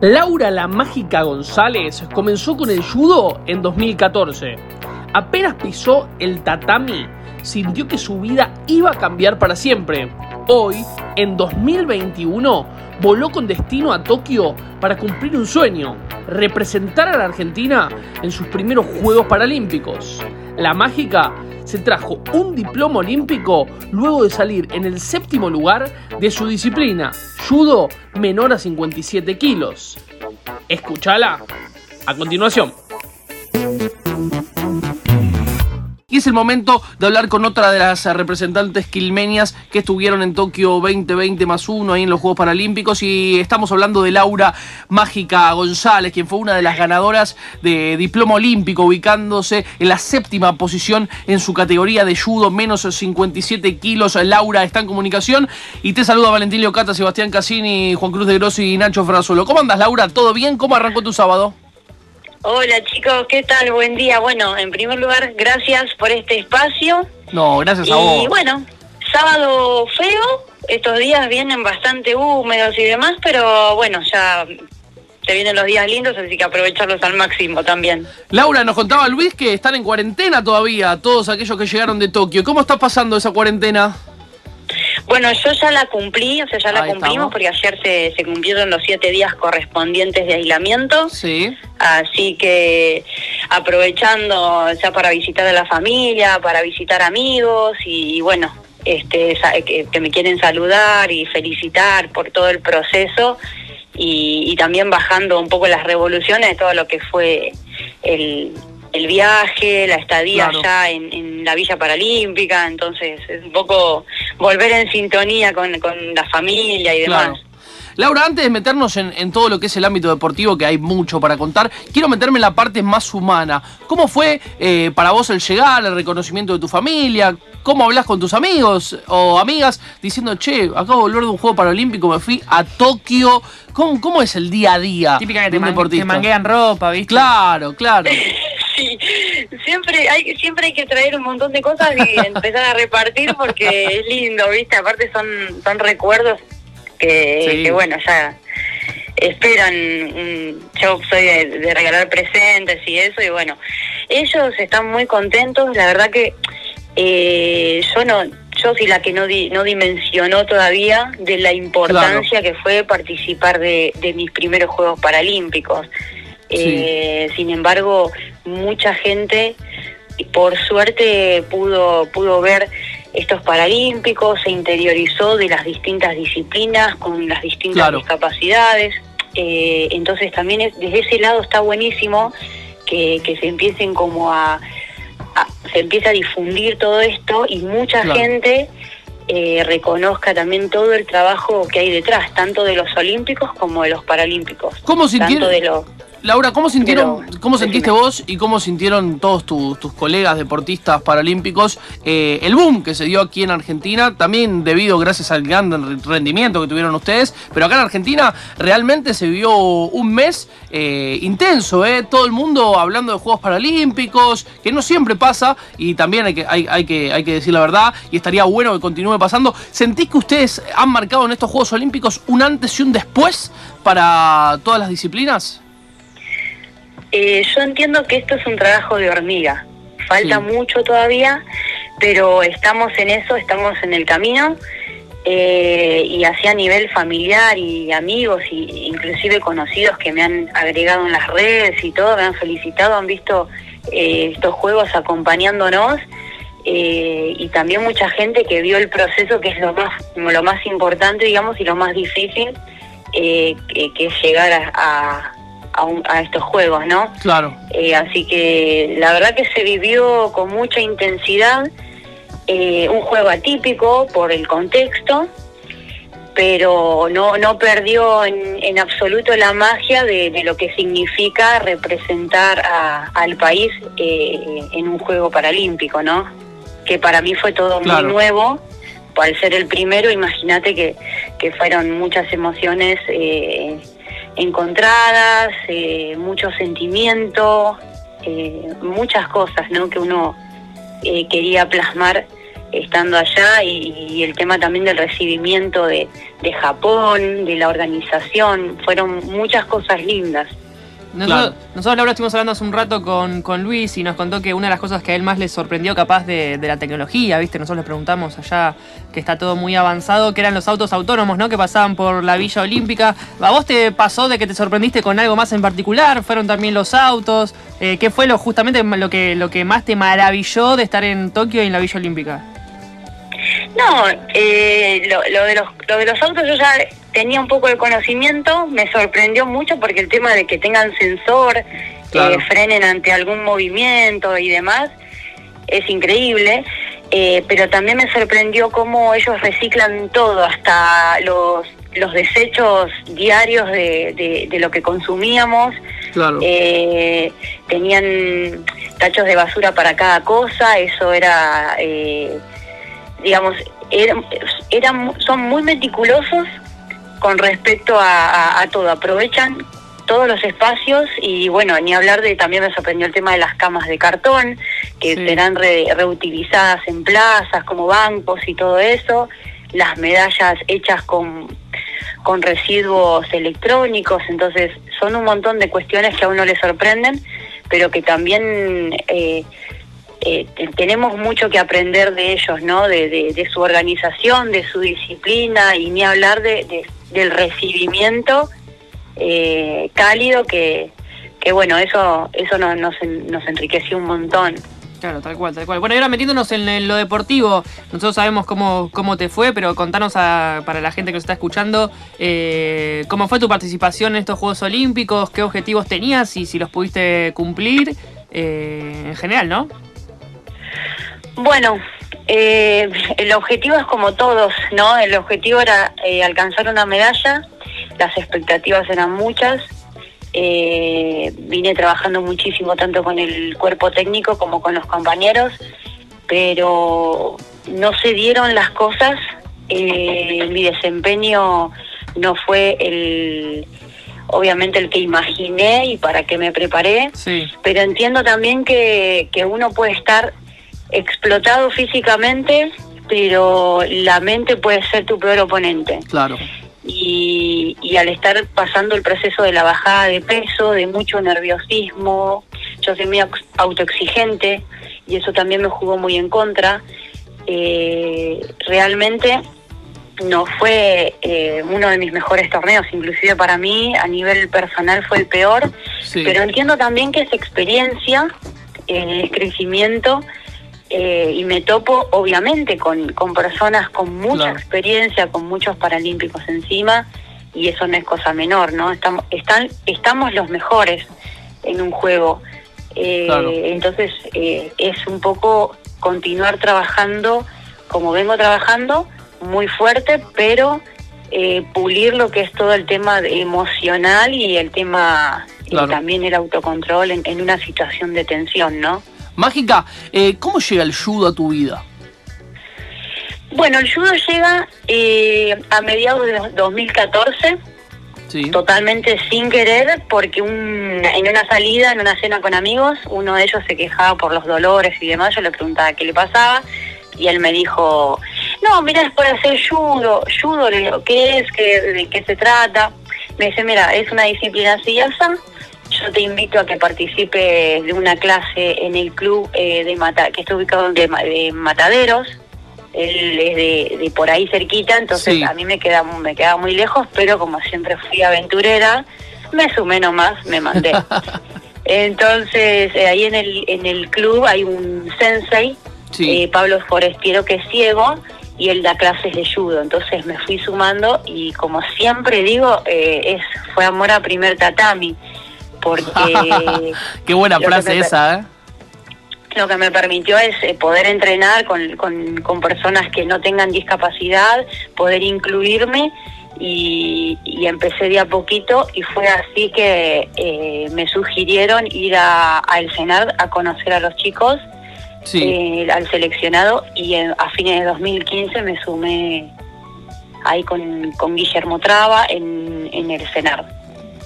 Laura la Mágica González comenzó con el judo en 2014. Apenas pisó el tatami, sintió que su vida iba a cambiar para siempre. Hoy, en 2021, voló con destino a Tokio para cumplir un sueño, representar a la Argentina en sus primeros Juegos Paralímpicos. La mágica se trajo un diploma olímpico luego de salir en el séptimo lugar de su disciplina, judo menor a 57 kilos. Escúchala a continuación. Es el momento de hablar con otra de las representantes quilmenias que estuvieron en Tokio 2020 más uno ahí en los Juegos Paralímpicos. Y estamos hablando de Laura Mágica González, quien fue una de las ganadoras de diploma olímpico, ubicándose en la séptima posición en su categoría de judo, menos 57 kilos. Laura está en comunicación y te saluda Valentín Leocata, Sebastián Cassini, Juan Cruz de Grossi y Nacho Frasolo. ¿Cómo andas, Laura? ¿Todo bien? ¿Cómo arrancó tu sábado? Hola chicos, ¿qué tal? Buen día. Bueno, en primer lugar, gracias por este espacio. No, gracias a vos. Y bueno, sábado feo, estos días vienen bastante húmedos y demás, pero bueno, ya te vienen los días lindos, así que aprovecharlos al máximo también. Laura, nos contaba Luis que están en cuarentena todavía, todos aquellos que llegaron de Tokio. ¿Cómo está pasando esa cuarentena? Bueno, yo ya la cumplí, o sea, ya la cumplimos porque ayer se, se cumplieron los siete días correspondientes de aislamiento. Sí. Así que aprovechando ya para visitar a la familia, para visitar amigos y, bueno, este, que, me quieren saludar y felicitar por todo el proceso y, también bajando un poco las revoluciones de todo lo que fue el, el viaje, la estadía allá en, la Villa Paralímpica, entonces es un poco volver en sintonía con, la familia y demás. Laura, antes de meternos en, todo lo que es el ámbito deportivo, que hay mucho para contar, quiero meterme en la parte más humana. ¿Cómo fue eh, para vos el llegar, el reconocimiento de tu familia? ¿Cómo hablas con tus amigos o amigas diciendo, che, acabo de volver de un juego paralímpico, me fui a Tokio? ¿Cómo, cómo es el día a día Típica que te, man manguean ropa, ¿viste? Claro, claro. sí, siempre hay, siempre hay que traer un montón de cosas y empezar a repartir porque es lindo, ¿viste? Aparte son, son recuerdos que, bueno, ya esperan, yo soy de, regalar presentes y eso, y bueno, ellos están muy contentos, la verdad que eh, yo no, yo soy la que no, no dimensionó todavía de la importancia que fue participar de, mis primeros Juegos Paralímpicos. Eh, sin embargo, mucha gente, por suerte, pudo, pudo ver estos paralímpicos, se interiorizó de las distintas disciplinas con las distintas discapacidades. Eh, entonces también desde ese lado está buenísimo que, se empiecen como a, se empiece a difundir todo esto y mucha gente eh, reconozca también todo el trabajo que hay detrás, tanto de los olímpicos como de los paralímpicos. ¿Cómo sintieron? de los Laura, ¿cómo sintieron, cómo sentiste vos y cómo sintieron todos tus, colegas deportistas paralímpicos eh, el boom que se dio aquí en Argentina? También debido, gracias al gran rendimiento que tuvieron ustedes, pero acá en Argentina realmente se vio un mes eh, intenso, ¿eh? Todo el mundo hablando de Juegos Paralímpicos, que no siempre pasa y también hay que, hay, hay que, hay que decir la verdad y estaría bueno que continúe pasando. ¿Sentís que ustedes han marcado en estos Juegos Olímpicos un antes y un después para todas las disciplinas? Eh, yo entiendo que esto es un trabajo de hormiga. Falta mucho todavía, pero estamos en eso, estamos en el camino. Eh, y así a nivel familiar y amigos y inclusive conocidos que me han agregado en las redes y todo, me han felicitado, han visto eh, estos juegos acompañándonos y también mucha gente que vio el proceso que es lo más lo más importante digamos y lo más difícil que, es llegar a a, estos juegos, ¿no? Claro. Eh, así que la verdad que se vivió con mucha intensidad, eh, un juego atípico por el contexto, pero no, no perdió en, absoluto la magia de, lo que significa representar al país eh, en un juego paralímpico, ¿no? Que para mí fue todo muy nuevo. Al ser el primero, imagínate que, que fueron muchas emociones eh, encontradas, eh, mucho sentimiento, eh, muchas cosas ¿no? que uno eh, quería plasmar estando allá y, el tema también del recibimiento de, de Japón, de la organización, fueron muchas cosas lindas. Nosotros, nosotros, Laura, estuvimos hablando hace un rato con, con, Luis y nos contó que una de las cosas que a él más le sorprendió capaz de, la tecnología, ¿viste? Nosotros le preguntamos allá que está todo muy avanzado, que eran los autos autónomos, ¿no? Que pasaban por la Villa Olímpica. ¿A vos te pasó de que te sorprendiste con algo más en particular? ¿Fueron también los autos? Eh, ¿Qué fue lo justamente lo que, lo que más te maravilló de estar en Tokio y en la Villa Olímpica? No, eh, lo, de los, lo de los autos yo ya tenía un poco de conocimiento, me sorprendió mucho porque el tema de que tengan sensor, eh, frenen ante algún movimiento y demás, es increíble. Eh, pero también me sorprendió cómo ellos reciclan todo, hasta los, los desechos diarios de, de, lo que consumíamos. Eh, tenían tachos de basura para cada cosa, eso era, digamos, eran, son muy meticulosos con respecto a, todo. Aprovechan todos los espacios y bueno, ni hablar de, también me sorprendió el tema de las camas de cartón, que serán reutilizadas en plazas como bancos y todo eso, las medallas hechas con, con residuos electrónicos, entonces son un montón de cuestiones que a uno le sorprenden, pero que también eh, eh, tenemos mucho que aprender de ellos, ¿no? De, su organización, de su disciplina y ni hablar de, del recibimiento eh, cálido que, que, bueno, eso, eso nos, nos, enriqueció un montón. Claro, tal cual, tal cual. Bueno, y ahora metiéndonos en, lo deportivo, nosotros sabemos cómo, cómo te fue, pero contanos para la gente que nos está escuchando, eh, cómo fue tu participación en estos Juegos Olímpicos, qué objetivos tenías y si los pudiste cumplir en general, ¿no? Bueno, eh, el objetivo es como todos, ¿no? El objetivo era eh, alcanzar una medalla, las expectativas eran muchas, eh, vine trabajando muchísimo tanto con el cuerpo técnico como con los compañeros, pero no se dieron las cosas, mi desempeño no fue el obviamente el que imaginé y para qué me preparé, pero entiendo también que, que uno puede estar explotado físicamente, pero la mente puede ser tu peor oponente. Claro. Y, y, al estar pasando el proceso de la bajada de peso, de mucho nerviosismo, yo soy muy autoexigente y eso también me jugó muy en contra. Eh, realmente no fue eh, uno de mis mejores torneos, inclusive para mí a nivel personal fue el peor, pero entiendo también que esa experiencia, eh, es crecimiento, eh, y me topo obviamente con, con personas con mucha experiencia, con muchos paralímpicos encima, y eso no es cosa menor, ¿no? Estamos, están, estamos los mejores en un juego. Eh, entonces eh, es un poco continuar trabajando como vengo trabajando, muy fuerte, pero pulir lo que es todo el tema emocional y el tema también el autocontrol en, en una situación de tensión, ¿no? Mágica, eh, ¿cómo llega el judo a tu vida? Bueno, el judo llega eh, a mediados de 2014, totalmente sin querer, porque un, en una salida, en una cena con amigos, uno de ellos se quejaba por los dolores y demás, yo le preguntaba qué le pasaba, y él me dijo, no, mira, es para hacer judo, judo, ¿qué es? ¿Qué, ¿De qué se trata? Me dice, mira, es una disciplina así y yo te invito a que participes de una clase en el club eh, de Mata, que está ubicado en de, Mataderos. Él es de, por ahí cerquita, entonces a mí me queda me queda muy lejos, pero como siempre fui aventurera, me sumé nomás, me mandé. entonces eh, ahí en el en el club hay un sensei, eh, Pablo Forestiero, que es ciego y él da clases de judo. Entonces me fui sumando y como siempre digo, es fue amor a primer tatami porque... Qué buena frase esa, ¿eh? Lo que me permitió es eh, poder entrenar con, con, personas que no tengan discapacidad, poder incluirme y, empecé de a poquito y fue así que eh, me sugirieron ir a, El Senar a conocer a los chicos, eh, al seleccionado y a fines de 2015 me sumé ahí con, con Guillermo Traba en, en el Senar.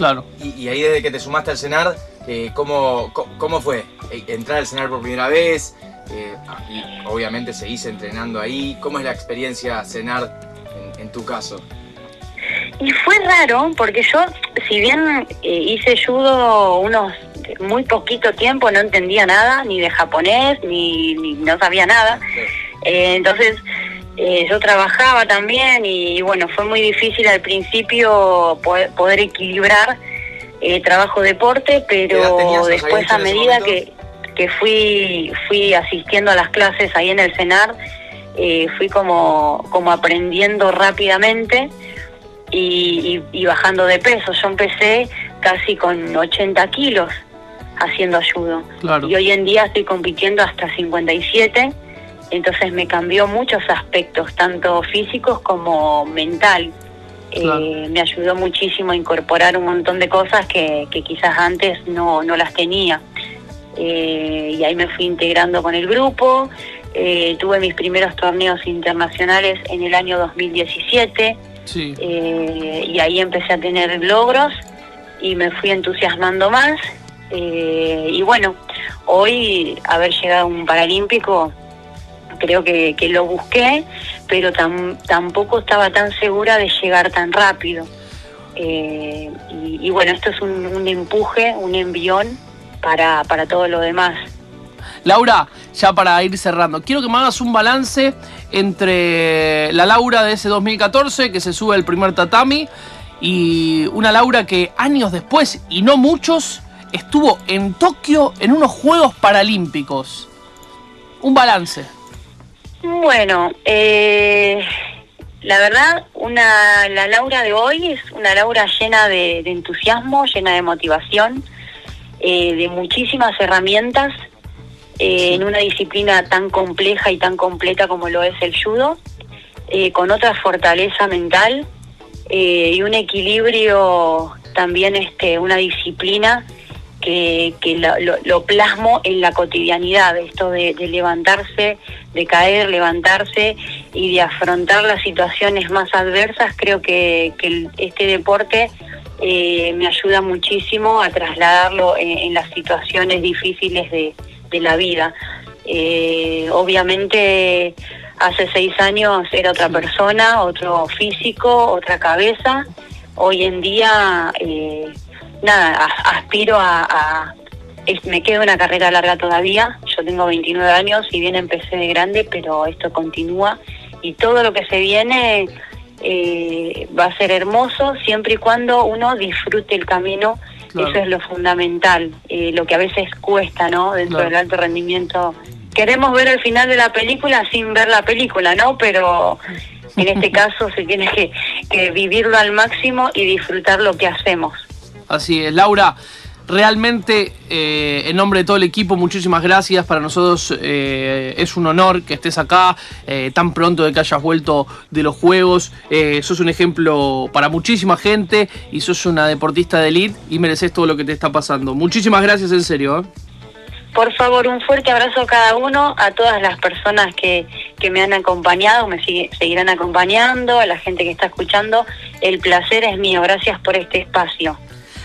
Claro. Y, ahí desde que te sumaste al CENAR, eh, ¿cómo, ¿cómo, fue? Eh, ¿Entrar al CENAR por primera vez? Eh, y obviamente seguís entrenando ahí. ¿Cómo es la experiencia cenar en, tu caso? Y fue raro porque yo, si bien eh, hice judo unos muy poquito tiempo, no entendía nada, ni de japonés, ni, no sabía nada. Eh, entonces, eh, yo trabajaba también y bueno, fue muy difícil al principio poder, equilibrar eh, trabajo-deporte, pero después a medida que, que fui, fui asistiendo a las clases ahí en el CENAR, eh, fui como, como aprendiendo rápidamente y, bajando de peso. Yo empecé casi con 80 kilos haciendo ayudo. Y hoy en día estoy compitiendo hasta 57 entonces me cambió muchos aspectos, tanto físicos como mental. Eh, me ayudó muchísimo a incorporar un montón de cosas que, quizás antes no, no las tenía. Eh, y ahí me fui integrando con el grupo. Eh, tuve mis primeros torneos internacionales en el año 2017 y ahí empecé a tener logros y me fui entusiasmando más. y bueno, hoy haber llegado a un paralímpico creo que, lo busqué, pero tampoco estaba tan segura de llegar tan rápido. Eh, y, bueno, esto es un, empuje, un envión para, para todo lo demás. Laura, ya para ir cerrando, quiero que me hagas un balance entre la Laura de ese 2014, que se sube el primer tatami, y una Laura que años después, y no muchos, estuvo en Tokio en unos Juegos Paralímpicos. Un balance. Bueno, eh, la verdad, una, la Laura de hoy es una Laura llena de, entusiasmo, llena de motivación, eh, de muchísimas herramientas eh, en una disciplina tan compleja y tan completa como lo es el judo, con otra fortaleza mental y un equilibrio también, este, una disciplina que, lo, plasmo en la cotidianidad, esto de, levantarse, de caer, levantarse y de afrontar las situaciones más adversas, creo que, este deporte eh, me ayuda muchísimo a trasladarlo en, las situaciones difíciles de, la vida. Eh, obviamente hace seis años era otra persona, otro físico, otra cabeza. Hoy en día... Eh, nada, aspiro a, me queda una carrera larga todavía, yo tengo 29 años, y bien empecé de grande, pero esto continúa y todo lo que se viene eh, va a ser hermoso siempre y cuando uno disfrute el camino, eso es lo fundamental, eh, lo que a veces cuesta, ¿no? Dentro del alto rendimiento. Queremos ver el final de la película sin ver la película, ¿no? Pero en este caso se tiene que vivirlo al máximo y disfrutar lo que hacemos. Así es, Laura. Realmente, eh, en nombre de todo el equipo, muchísimas gracias. Para nosotros eh, es un honor que estés acá eh, tan pronto de que hayas vuelto de los Juegos. sos un ejemplo para muchísima gente y sos una deportista de elite y mereces todo lo que te está pasando. Muchísimas gracias, en serio. Por favor, un fuerte abrazo a cada uno, a todas las personas que, que me han acompañado, me seguirán acompañando, a la gente que está escuchando. El placer es mío. Gracias por este espacio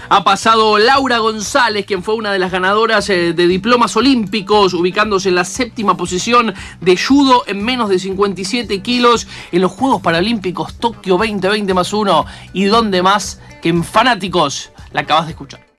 ha pasado Laura González, quien fue una de las ganadoras eh, de diplomas olímpicos, ubicándose en la séptima posición de judo en menos de 57 kilos en los Juegos Paralímpicos Tokio 2020 más uno. Y donde más que en Fanáticos, la acabas de escuchar.